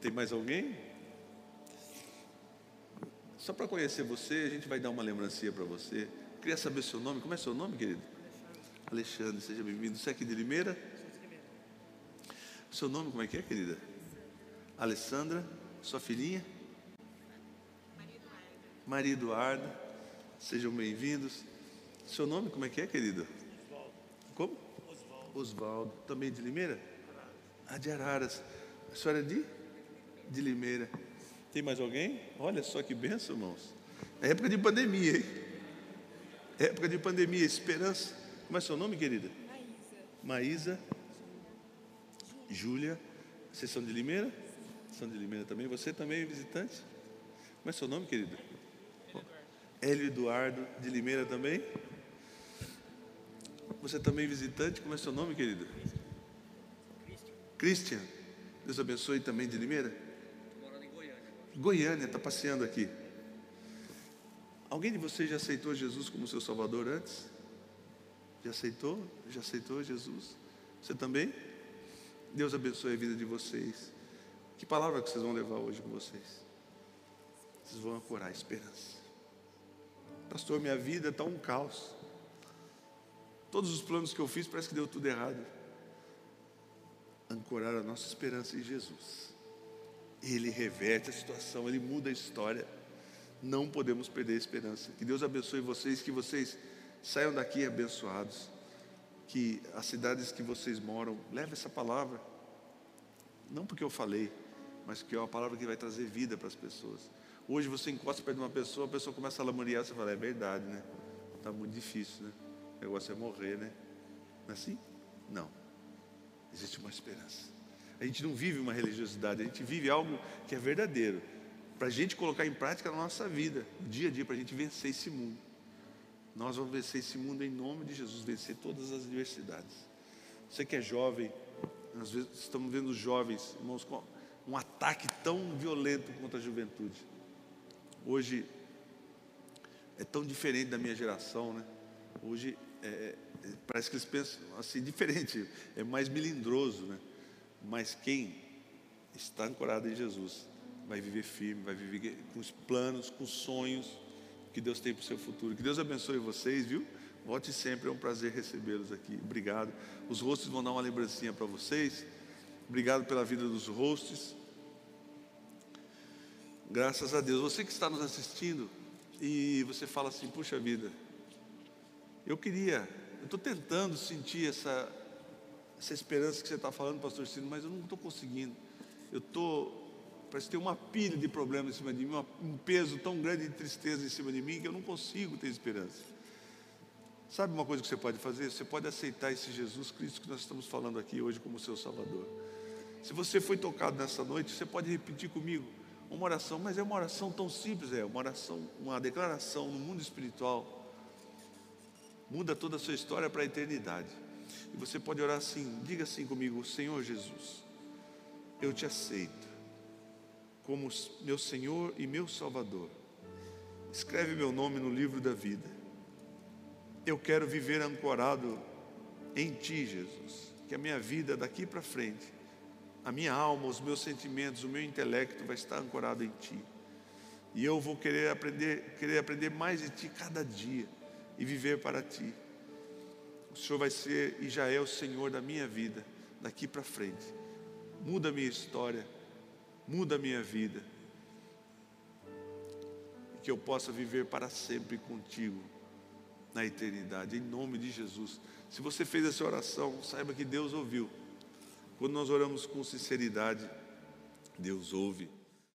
Tem mais alguém? Só para conhecer você, a gente vai dar uma lembrancinha para você. Queria saber seu nome. Como é seu nome, querido? Alexandre, Alexandre seja bem-vindo. Você é aqui de Limeira? Seu nome como é que é, querida? Alessandra, sua filhinha? Maria Eduarda. Sejam bem-vindos. Seu nome como é que é, querido? Osvaldo. Como? Osvaldo. Osvaldo. Também de Limeira? Ah, de Araras. A senhora é de? De Limeira. Tem mais alguém? Olha só que benção, irmãos. É época de pandemia, hein? É época de pandemia, esperança. Como é seu nome, querida? Maísa. Maísa. Júlia. Vocês são de Limeira? São de Limeira também. Você também é visitante? Como é seu nome, querido? Hélio Eduardo, de Limeira também? Você também é visitante? Como é seu nome, querido? Christian. Deus abençoe também de Limeira? Goiânia, está passeando aqui. Alguém de vocês já aceitou Jesus como seu Salvador antes? Já aceitou? Já aceitou Jesus? Você também? Deus abençoe a vida de vocês. Que palavra que vocês vão levar hoje com vocês? Vocês vão ancorar a esperança. Pastor, minha vida está um caos. Todos os planos que eu fiz parece que deu tudo errado. Ancorar a nossa esperança em Jesus. Ele reverte a situação, ele muda a história. Não podemos perder a esperança. Que Deus abençoe vocês, que vocês saiam daqui abençoados que as cidades que vocês moram, leve essa palavra. Não porque eu falei, mas que é uma palavra que vai trazer vida para as pessoas. Hoje você encosta perto de uma pessoa, a pessoa começa a lamuriar, você fala, é verdade, né? Está muito difícil, né? O negócio é morrer, né? Não é assim? Não. Existe uma esperança. A gente não vive uma religiosidade, a gente vive algo que é verdadeiro. Para a gente colocar em prática na nossa vida, dia a dia, para a gente vencer esse mundo. Nós vamos vencer esse mundo em nome de Jesus, vencer todas as adversidades. Você que é jovem, às vezes estamos vendo os jovens, irmãos, com um ataque tão violento contra a juventude. Hoje é tão diferente da minha geração, né? Hoje é, é, parece que eles pensam assim diferente, é mais melindroso, né? Mas quem está ancorado em Jesus vai viver firme, vai viver com os planos, com os sonhos que Deus tem para o seu futuro. Que Deus abençoe vocês, viu? Volte sempre, é um prazer recebê-los aqui. Obrigado. Os rostos vão dar uma lembrancinha para vocês. Obrigado pela vida dos rostos. Graças a Deus. Você que está nos assistindo e você fala assim: puxa vida, eu queria, eu estou tentando sentir essa, essa esperança que você está falando, pastor Ciro, mas eu não estou conseguindo. Eu estou, parece ter uma pilha de problemas em cima de mim, um peso tão grande de tristeza em cima de mim que eu não consigo ter esperança. Sabe uma coisa que você pode fazer? Você pode aceitar esse Jesus Cristo que nós estamos falando aqui hoje como seu Salvador. Se você foi tocado nessa noite, você pode repetir comigo uma oração, mas é uma oração tão simples, é uma oração, uma declaração no mundo espiritual. Muda toda a sua história para a eternidade. E você pode orar assim, diga assim comigo, Senhor Jesus, eu te aceito como meu Senhor e meu Salvador. Escreve meu nome no livro da vida. Eu quero viver ancorado em Ti, Jesus. Que a minha vida daqui para frente a minha alma, os meus sentimentos, o meu intelecto vai estar ancorado em Ti. E eu vou querer aprender, querer aprender mais de Ti cada dia e viver para Ti. O Senhor vai ser e já é o Senhor da minha vida daqui para frente. Muda a minha história, muda a minha vida. E que eu possa viver para sempre contigo na eternidade, em nome de Jesus. Se você fez essa oração, saiba que Deus ouviu. Quando nós oramos com sinceridade, Deus ouve.